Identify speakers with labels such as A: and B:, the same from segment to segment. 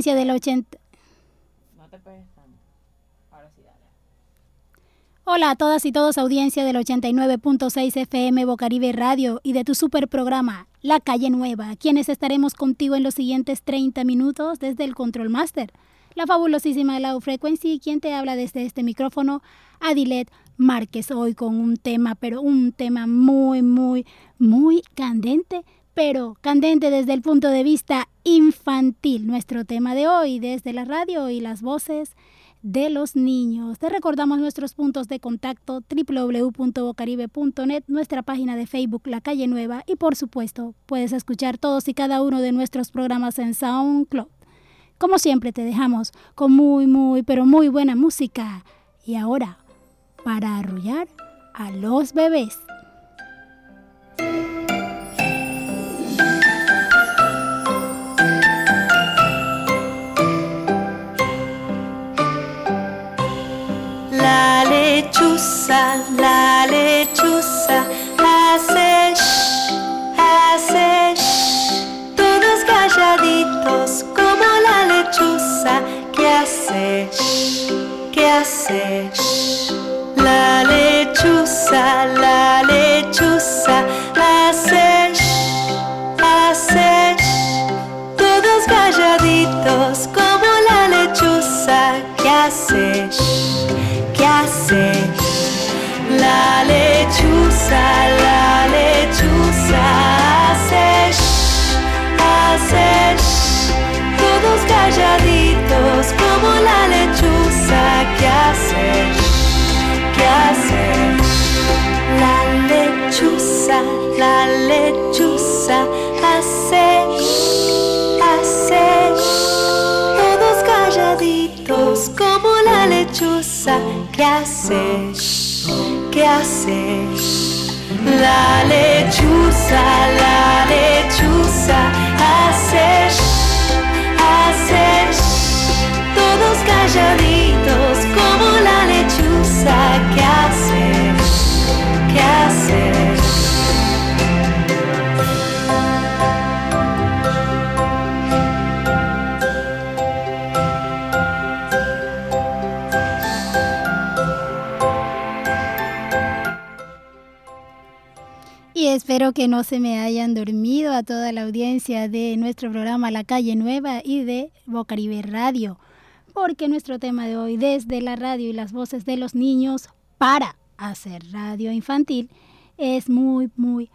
A: del 80. Hola a todas y todos, audiencia del 89.6 FM Bocaribe Radio y de tu super programa La Calle Nueva, quienes estaremos contigo en los siguientes 30 minutos desde el Control Master. La fabulosísima Low Frequency, quien te habla desde este micrófono, Adilet Márquez, hoy con un tema, pero un tema muy, muy, muy candente pero candente desde el punto de vista infantil. Nuestro tema de hoy desde la radio y las voces de los niños. Te recordamos nuestros puntos de contacto www.bocaribe.net, nuestra página de Facebook La Calle Nueva y por supuesto puedes escuchar todos y cada uno de nuestros programas en SoundCloud. Como siempre te dejamos con muy muy pero muy buena música y ahora para arrullar a los bebés.
B: La lechuza hace shh, hace shh, todos calladitos como la lechuza que hace shh, que hace shh. La lechuza hace shh, hace todos calladitos como la lechuza que hace shh, que hace la lechuza, la lechuza hace shh, hace todos calladitos como la lechuza que hace shh. ¿Qué haces? La lechuza, la lechuza, haces,
A: Y espero que no se me hayan dormido a toda la audiencia de nuestro programa La Calle Nueva y de Bocaribe Radio, porque nuestro tema de hoy, desde la radio y las voces de los niños para hacer radio infantil, es muy, muy,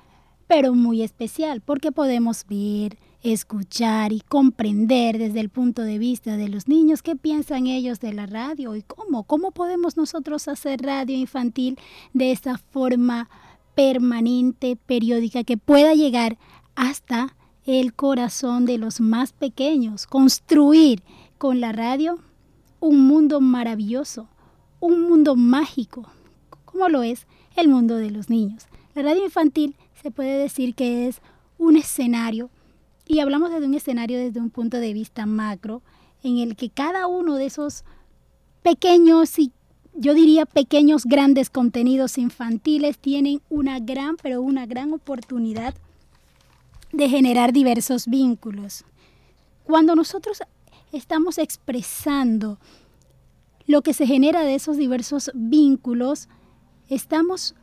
A: pero muy especial, porque podemos ver, escuchar y comprender desde el punto de vista de los niños qué piensan ellos de la radio y cómo, cómo podemos nosotros hacer radio infantil de esa forma permanente, periódica, que pueda llegar hasta el corazón de los más pequeños. Construir con la radio un mundo maravilloso, un mundo mágico, como lo es el mundo de los niños. La radio infantil se puede decir que es un escenario, y hablamos de un escenario desde un punto de vista macro, en el que cada uno de esos pequeños y yo diría pequeños grandes contenidos infantiles tienen una gran, pero una gran oportunidad de generar diversos vínculos. Cuando nosotros estamos expresando lo que se genera de esos diversos vínculos, estamos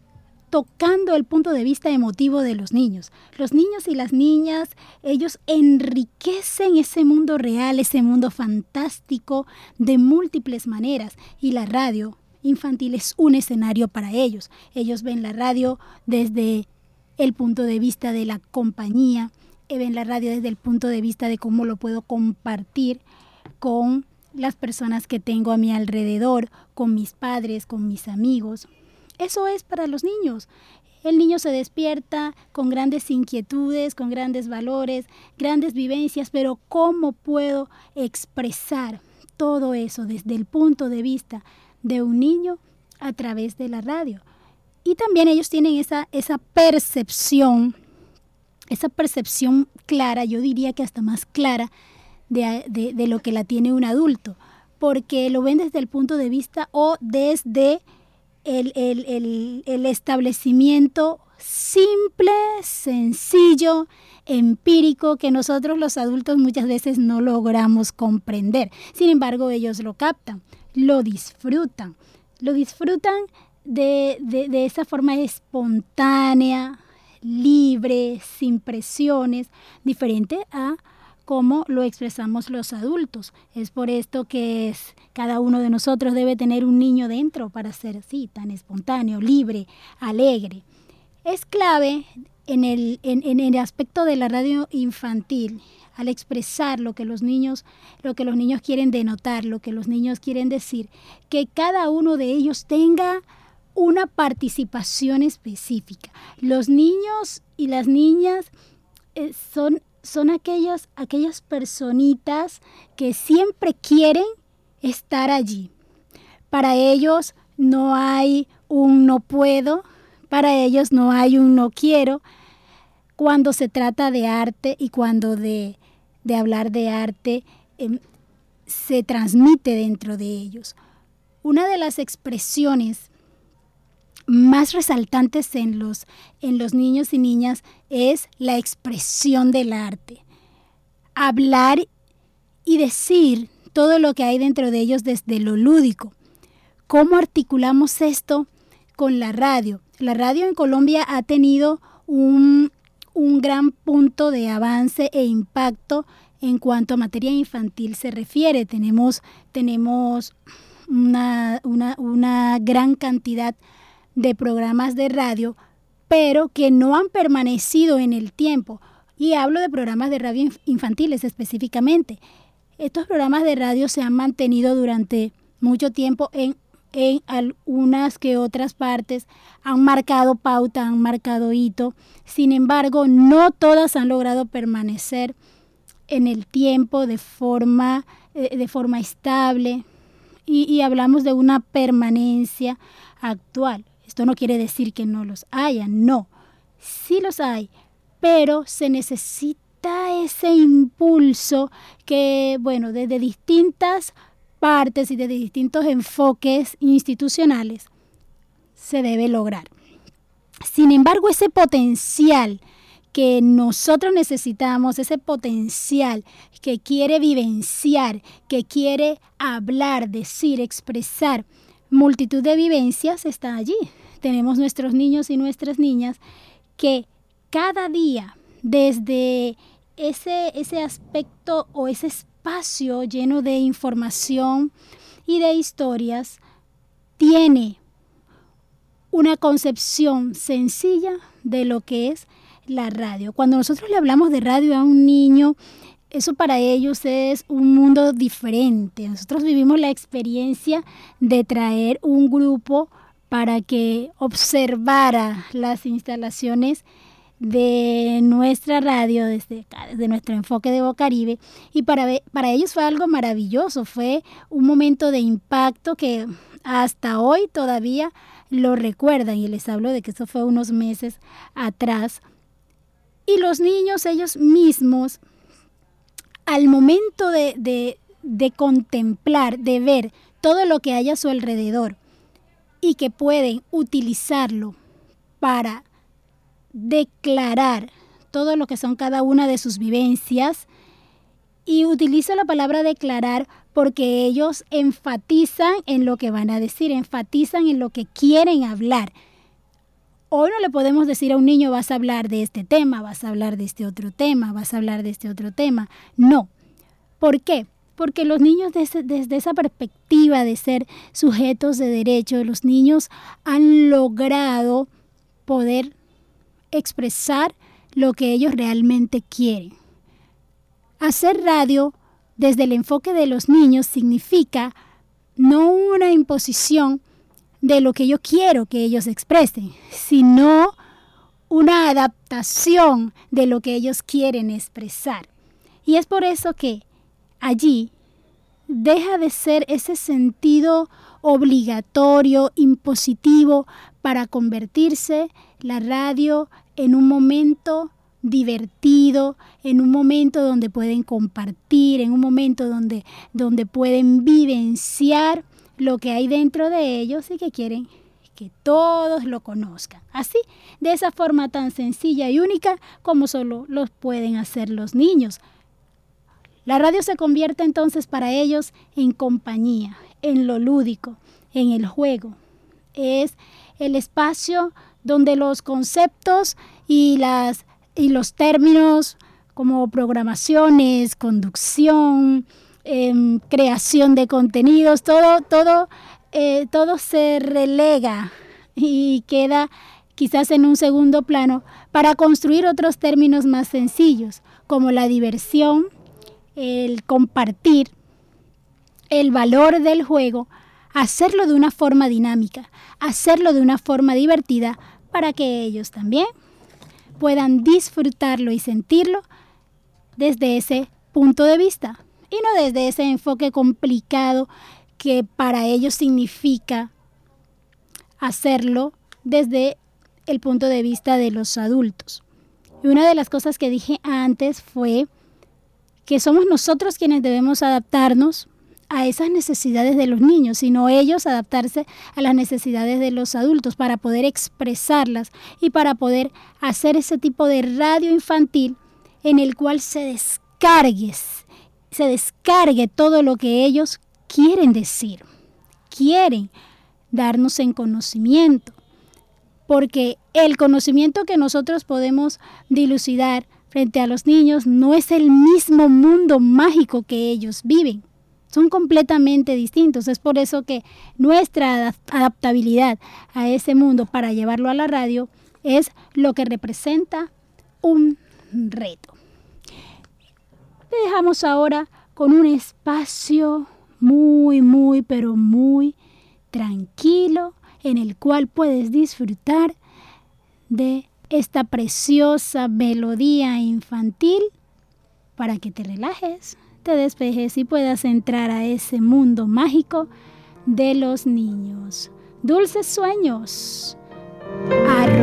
A: tocando el punto de vista emotivo de los niños. Los niños y las niñas, ellos enriquecen ese mundo real, ese mundo fantástico de múltiples maneras. Y la radio infantil es un escenario para ellos. Ellos ven la radio desde el punto de vista de la compañía, eh, ven la radio desde el punto de vista de cómo lo puedo compartir con las personas que tengo a mi alrededor, con mis padres, con mis amigos. Eso es para los niños. El niño se despierta con grandes inquietudes, con grandes valores, grandes vivencias, pero ¿cómo puedo expresar todo eso desde el punto de vista de un niño a través de la radio. Y también ellos tienen esa, esa percepción, esa percepción clara, yo diría que hasta más clara, de, lo que la tiene un adulto, porque lo ven desde el punto de vista o desde el, el establecimiento simple, sencillo, empírico que nosotros los adultos muchas veces no logramos comprender. Sin embargo, ellos lo captan, lo disfrutan, lo disfrutan de, de esa forma espontánea, libre, sin presiones, diferente a cómo lo expresamos los adultos. Es por esto que es, cada uno de nosotros debe tener un niño dentro para ser así, tan espontáneo, libre, alegre. Es clave en el, en, el aspecto de la radio infantil, al expresar lo que los niños, lo que los niños quieren denotar, lo que los niños quieren decir, que cada uno de ellos tenga una participación específica. Los niños y las niñas eh, son, son aquellas, aquellas personitas que siempre quieren estar allí. Para ellos no hay un no puedo, para ellos no hay un no quiero cuando se trata de arte y cuando de, hablar de arte em, se transmite dentro de ellos. Una de las expresiones más resaltantes en los, en los niños y niñas es la expresión del arte. Hablar y decir todo lo que hay dentro de ellos desde lo lúdico. ¿Cómo articulamos esto con la radio? La radio en Colombia ha tenido un, gran punto de avance e impacto en cuanto a materia infantil se refiere. Tenemos, tenemos una, una gran cantidad de programas de radio, pero que no han permanecido en el tiempo. Y hablo de programas de radio infantiles específicamente. Estos programas de radio se han mantenido durante mucho tiempo en, en algunas que otras partes, han marcado pauta, han marcado hito. Sin embargo, no todas han logrado permanecer en el tiempo de forma, eh, de forma estable y, y hablamos de una permanencia actual. Esto no quiere decir que no los haya, no, sí los hay, pero se necesita ese impulso que, bueno, desde distintas partes y desde distintos enfoques institucionales se debe lograr. Sin embargo, ese potencial que nosotros necesitamos, ese potencial que quiere vivenciar, que quiere hablar, decir, expresar, multitud de vivencias está allí, tenemos nuestros niños y nuestras niñas que cada día, desde ese, ese aspecto o ese espacio lleno de información y de historias, tiene una concepción sencilla de lo que es la radio. Cuando nosotros le hablamos de radio a un niño, eso para ellos es un mundo diferente. Nosotros vivimos la experiencia de traer un grupo para que observara las instalaciones de nuestra radio, desde, desde nuestro enfoque de Bocaribe, y para, para ellos fue algo maravilloso, fue un momento de impacto que hasta hoy todavía lo recuerdan, y les hablo de que eso fue unos meses atrás. Y los niños, ellos mismos, al momento de, de, de contemplar, de ver todo lo que hay a su alrededor, y que pueden utilizarlo para declarar todo lo que son cada una de sus vivencias. Y utilizo la palabra declarar porque ellos enfatizan en lo que van a decir, enfatizan en lo que quieren hablar. Hoy no le podemos decir a un niño vas a hablar de este tema, vas a hablar de este otro tema, vas a hablar de este otro tema. No. ¿Por qué? porque los niños desde, esa perspectiva de ser sujetos de derecho, los niños han logrado poder expresar lo que ellos realmente quieren. Hacer radio desde el enfoque de los niños significa no una imposición de lo que yo quiero que ellos expresen, sino una adaptación de lo que ellos quieren expresar. Y es por eso que allí deja de ser ese sentido obligatorio, impositivo, para convertirse la radio en un momento divertido, en un momento donde pueden compartir, en un momento donde, donde pueden vivenciar lo que hay dentro de ellos y que quieren, que todos lo conozcan. Así, de esa forma tan sencilla y única como solo lo pueden hacer los niños. La radio se convierte entonces para ellos en compañía, en lo lúdico, en el juego. Es el espacio donde los conceptos y, las, y los términos como programaciones, conducción, em, creación de contenidos, todo, todo, eh, todo se relega y queda quizás en un segundo plano para construir otros términos más sencillos, como la diversión, el compartir, el valor del juego, hacerlo de una forma dinámica, hacerlo de una forma divertida para que ellos también puedan disfrutarlo y sentirlo desde ese punto de vista y no desde ese enfoque complicado que para ellos significa hacerlo desde el punto de vista de los adultos. Y una de las cosas que dije antes fue que somos nosotros quienes debemos adaptarnos a esas necesidades de los niños, sino ellos adaptarse a las necesidades de los adultos para poder expresarlas y para poder hacer ese tipo de radio infantil en el cual se descargue, se descargue todo lo que ellos quieren decir, quieren darnos en conocimiento, porque el conocimiento que nosotros podemos dilucidar frente a los niños no es el mismo mundo mágico que ellos viven. Son completamente distintos. Es por eso que nuestra adaptabilidad a ese mundo para llevarlo a la radio es lo que representa un reto. Te dejamos ahora con un espacio muy, muy, pero muy tranquilo en el cual puedes disfrutar de esta preciosa melodía infantil para que te relajes, te despejes y puedas entrar a ese mundo mágico de los niños. Dulces sueños. Arrorró,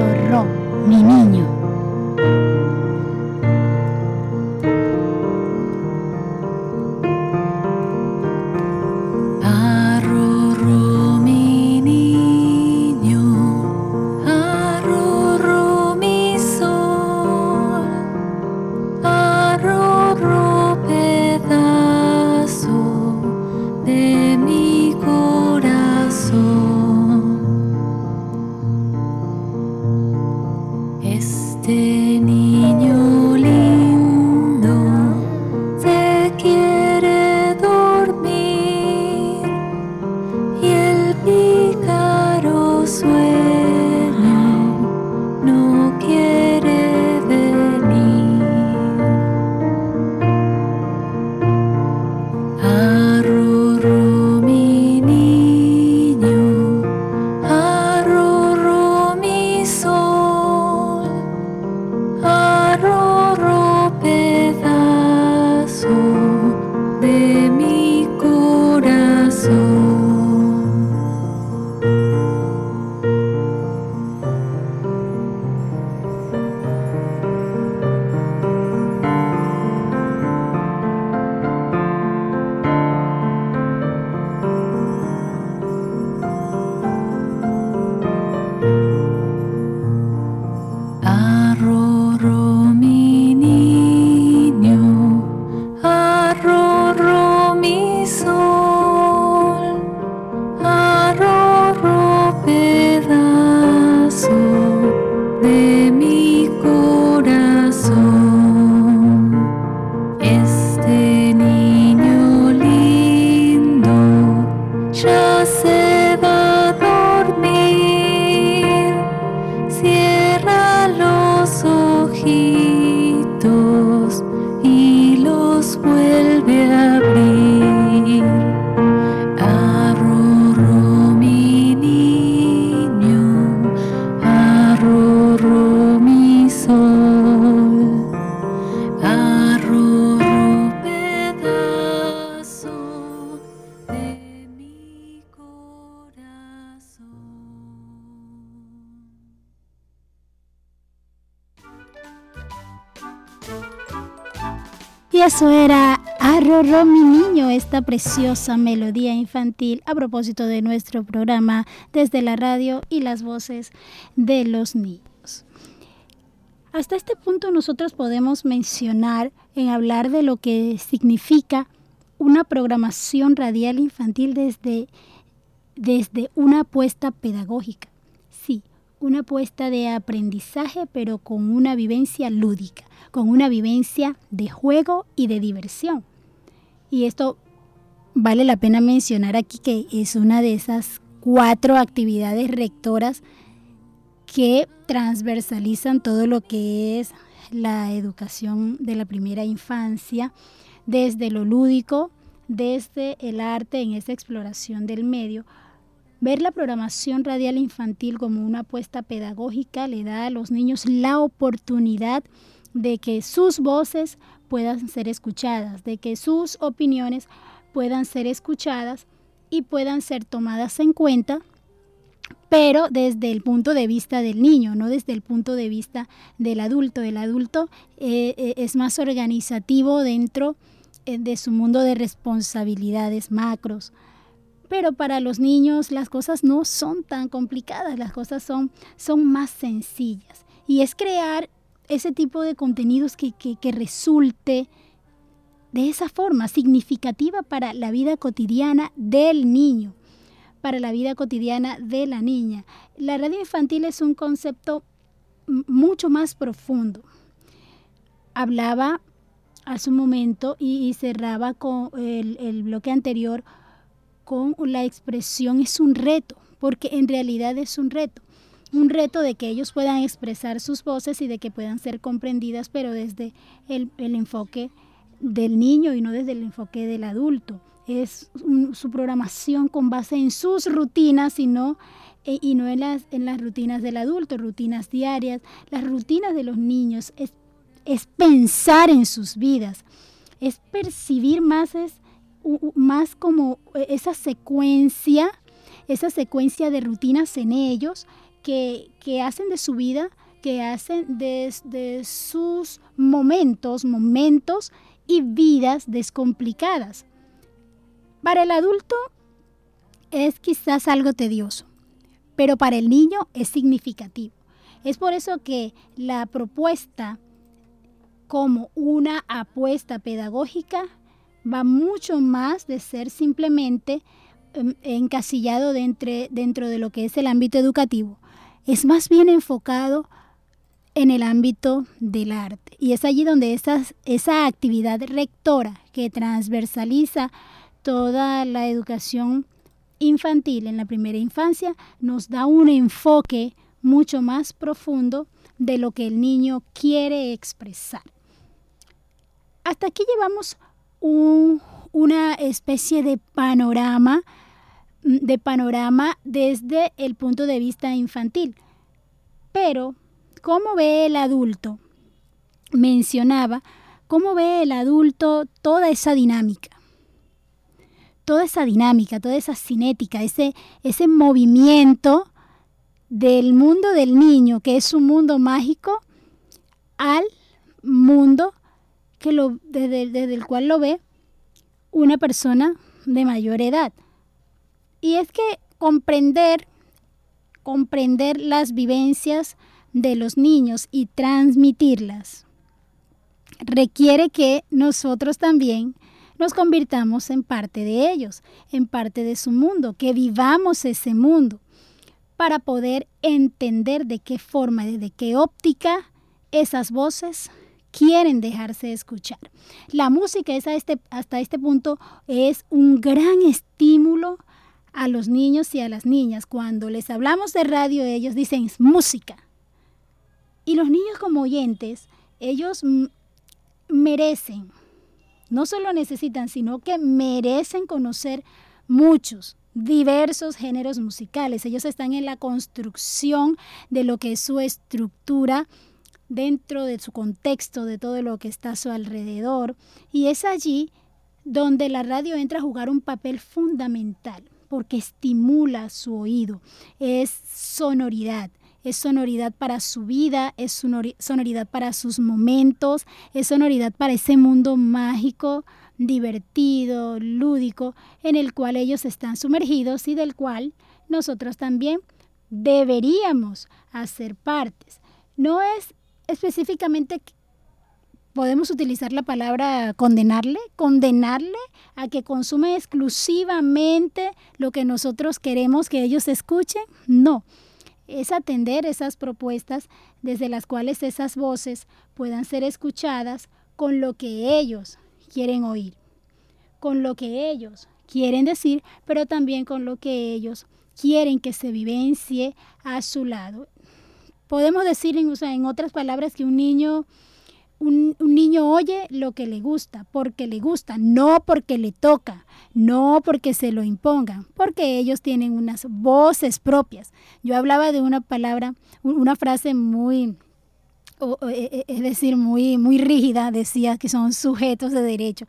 A: peace. Eso era Arroró mi niño, esta preciosa melodía infantil a propósito de nuestro programa desde la radio y las voces de los niños. Hasta este punto nosotros podemos mencionar en hablar de lo que significa una programación radial infantil desde, desde una apuesta pedagógica. Sí, una apuesta de aprendizaje pero con una vivencia lúdica con una vivencia de juego y de diversión. Y esto vale la pena mencionar aquí que es una de esas cuatro actividades rectoras que transversalizan todo lo que es la educación de la primera infancia, desde lo lúdico, desde el arte en esa exploración del medio. Ver la programación radial infantil como una apuesta pedagógica le da a los niños la oportunidad que sus voces puedan ser escuchadas, de que sus opiniones puedan ser escuchadas y puedan ser tomadas en cuenta, pero desde el punto de vista del niño, no desde el punto de vista del adulto. El adulto eh, eh, es más organizativo dentro eh, de su mundo de responsabilidades macros. Pero para los niños las cosas no son tan complicadas, las cosas son, son más sencillas. Y es crear ese tipo de contenidos que, que, resulte de esa forma significativa para la vida cotidiana del niño, para la vida cotidiana de la niña. La radio infantil es un concepto mucho más profundo. Hablaba hace un momento y, cerraba con el, el bloque anterior con la expresión es un reto, porque en realidad es un reto un reto de que ellos puedan expresar sus voces y de que puedan ser comprendidas, pero desde el, enfoque del niño y no desde el enfoque del adulto. Es su programación con base en sus rutinas y no, eh, y no en, las, en las rutinas del adulto, rutinas diarias. Las rutinas de los niños es, es pensar en sus vidas, es percibir más, es, más como eh, esa secuencia, esa secuencia de rutinas en ellos que, hacen de su vida, que hacen de, sus momentos, momentos y vidas descomplicadas. Para el adulto es quizás algo tedioso, pero para el niño es significativo. Es por eso que la propuesta como una apuesta pedagógica va mucho más de ser simplemente em, encasillado dentro, dentro de lo que es el ámbito educativo es más bien enfocado en el ámbito del arte. Y es allí donde esa actividad rectora que transversaliza toda la educación infantil en la primera infancia nos da un enfoque mucho más profundo de lo que el niño quiere expresar. Hasta aquí llevamos una especie de panorama de panorama desde el punto de vista infantil. Pero, ¿cómo ve el adulto? Mencionaba, ¿cómo ve el adulto toda esa dinámica? Toda esa dinámica, toda esa cinética, ese, ese movimiento del mundo del niño, que es un mundo mágico, al mundo que lo, desde, desde el cual lo ve una persona de mayor edad. Y es que comprender, comprender las vivencias de los niños y transmitirlas requiere que nosotros también nos convirtamos en parte de ellos, en parte de su mundo, que vivamos ese mundo para poder entender de qué forma, desde qué óptica esas voces quieren dejarse escuchar. La música es este, hasta este punto es un gran estímulo a los niños y a las niñas. Cuando les hablamos de radio, ellos dicen música. Y los niños como oyentes, ellos merecen, no solo necesitan, sino que merecen conocer muchos, diversos géneros musicales. Ellos están en la construcción de lo que es su estructura dentro de su contexto, de todo lo que está a su alrededor. Y es allí donde la radio entra a jugar un papel fundamental porque estimula su oído, es sonoridad. Es sonoridad para su vida, es sonoridad para sus momentos, es sonoridad para ese mundo mágico divertido, lúdico, en el cual ellos están sumergidos y del cual nosotros también deberíamos hacer partes. No es específicamente podemos utilizar la palabra condenarle, condenarle a que consume exclusivamente lo que nosotros queremos que ellos escuchen. No, es atender esas propuestas desde las cuales esas voces puedan ser escuchadas con lo que ellos quieren oír, con lo que ellos quieren decir, pero también con lo que ellos quieren que se vivencie a su lado. Podemos decir en, en otras palabras que un niño un, niño oye lo que le gusta, porque le gusta, no porque le toca, no porque se lo impongan, porque ellos tienen unas voces propias. Yo hablaba de una palabra, una frase muy, e, e, es decir, muy, muy rígida, decía que son sujetos de derecho.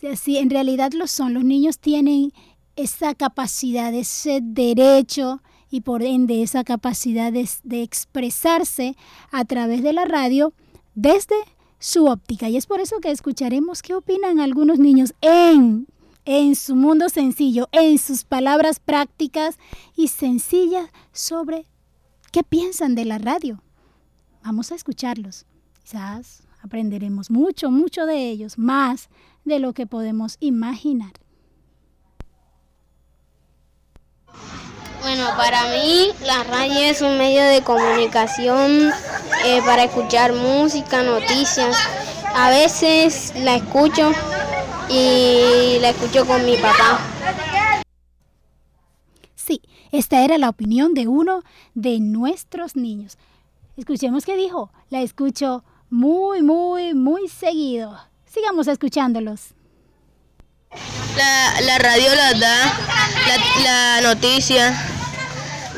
A: Sea, en realidad lo son, los niños tienen esa capacidad, ese derecho y por ende esa capacidad de expresarse a través de la radio desde su óptica. Y es por eso que escucharemos qué opinan algunos niños en, en su mundo sencillo, en sus palabras prácticas y sencillas sobre qué piensan de la radio. Vamos a escucharlos. Quizás aprenderemos mucho, mucho de ellos, más de lo que podemos imaginar.
C: Bueno, para mí la radio es un medio de comunicación eh, para escuchar música, noticias. A veces la escucho y la escucho con mi papá.
A: Sí, esta era la opinión de uno de nuestros niños. Escuchemos qué dijo. La escucho muy, muy, muy seguido. Sigamos escuchándolos.
D: La, radio la da la, la noticia,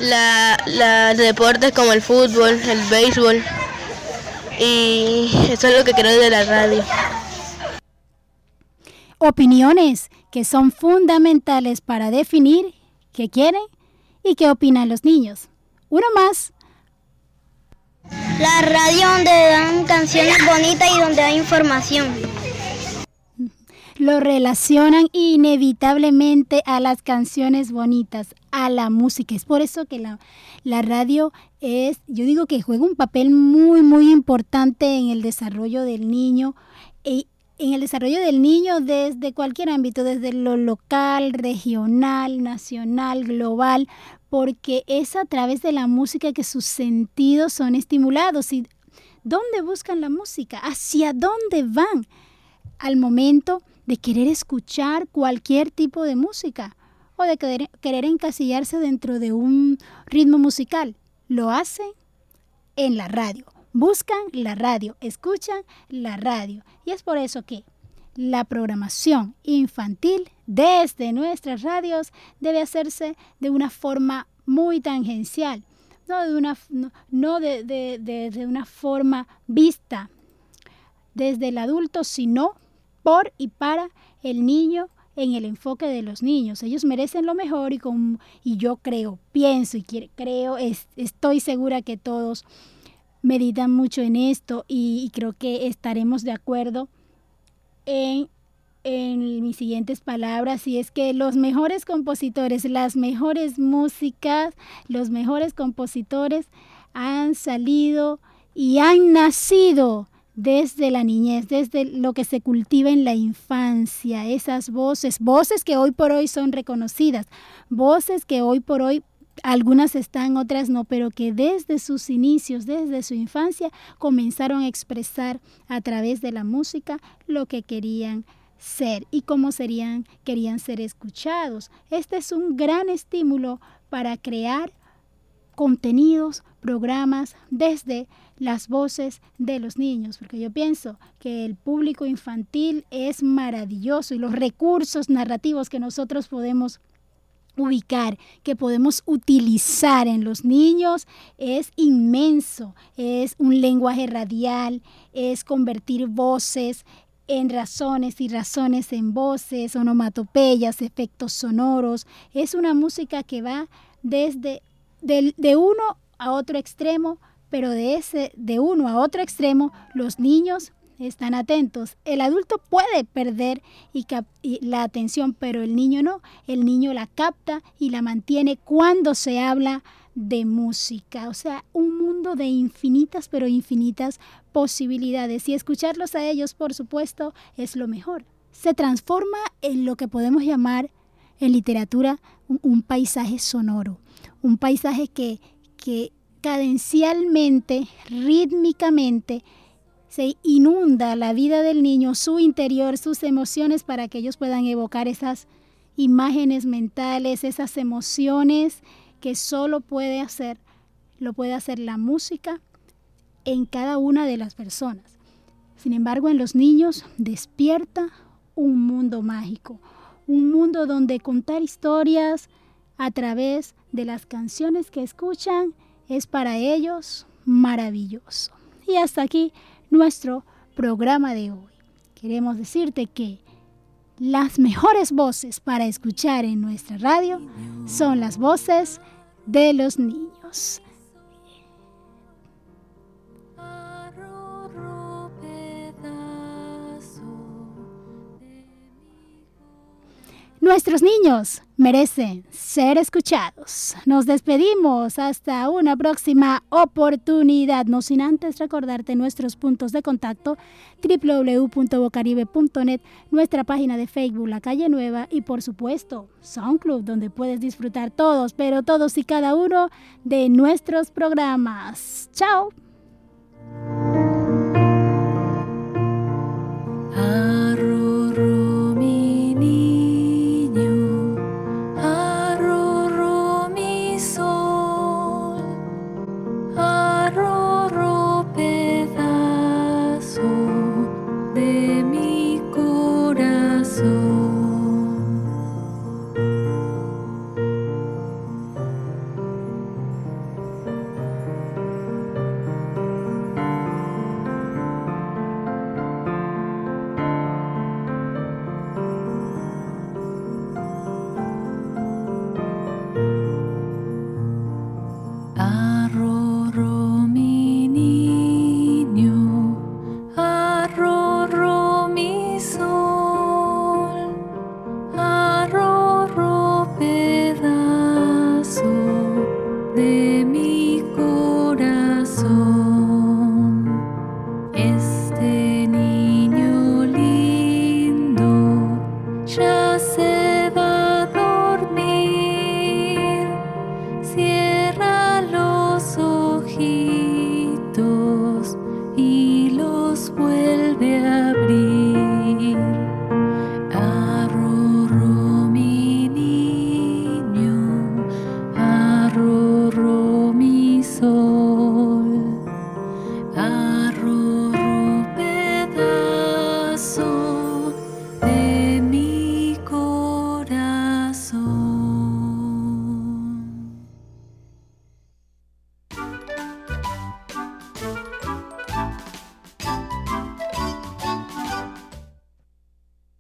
D: la, deportes como el fútbol, el béisbol. Y eso es lo que creo de la radio.
A: Opiniones que son fundamentales para definir qué quieren y qué opinan los niños. Uno más.
E: La radio donde dan canciones bonitas y donde hay información
A: lo relacionan inevitablemente a las canciones bonitas, a la música. Es por eso que la, la radio es, yo digo que juega un papel muy, muy importante en el desarrollo del niño. Y en el desarrollo del niño desde cualquier ámbito, desde lo local, regional, nacional, global, porque es a través de la música que sus sentidos son estimulados. ¿Y dónde buscan la música? ¿Hacia dónde van? Al momento de querer escuchar cualquier tipo de música o de querer, encasillarse dentro de un ritmo musical. Lo hacen en la radio. Buscan la radio, escuchan la radio. Y es por eso que la programación infantil desde nuestras radios debe hacerse de una forma muy tangencial, no de una, no, de una forma vista desde el adulto, sino por y para el niño en el enfoque de los niños. Ellos merecen lo mejor y, con, y yo creo, pienso y creo, estoy segura que todos meditan mucho en esto y, creo que estaremos de acuerdo en, en mis siguientes palabras y es que los mejores compositores, las mejores músicas, los mejores compositores han salido y han nacido desde la niñez, desde lo que se cultiva en la infancia, esas voces, voces que hoy por hoy son reconocidas, voces que hoy por hoy algunas están, otras no, pero que desde sus inicios, desde su infancia, comenzaron a expresar a través de la música lo que querían ser y cómo serían, querían ser escuchados. Este es un gran estímulo para crear contenidos, programas desde las voces de los niños, porque yo pienso que el público infantil es maravilloso y los recursos narrativos que nosotros podemos ubicar, que podemos utilizar en los niños es inmenso, es un lenguaje radial, es convertir voces en razones y razones en voces, onomatopeyas, efectos sonoros, es una música que va desde de uno a otro extremo, pero de ese de uno a otro extremo los niños están atentos. El adulto puede perder y la atención, pero el niño no. El niño la capta y la mantiene cuando se habla de música. O sea, un mundo de infinitas, pero infinitas posibilidades. Y escucharlos a ellos, por supuesto, es lo mejor. Se transforma en lo que podemos llamar en literatura un, paisaje sonoro. Un paisaje que, que cadencialmente, rítmicamente, se inunda la vida del niño, su interior, sus emociones para que ellos puedan evocar esas imágenes mentales, esas emociones que solo puede hacer, lo puede hacer la música en cada una de las personas. Sin embargo, en los niños despierta un mundo mágico, un mundo donde contar historias a través de las canciones que escuchan es para ellos maravilloso. Y hasta aquí nuestro programa de hoy. Queremos decirte que las mejores voces para escuchar en nuestra radio son las voces de los niños. Nuestros niños merecen ser escuchados. Nos despedimos hasta una próxima oportunidad, no sin antes recordarte nuestros puntos de contacto www.bocaribe.net, nuestra página de Facebook La Calle Nueva y por supuesto SoundClub donde puedes disfrutar todos, pero todos y cada uno de nuestros programas. Chao.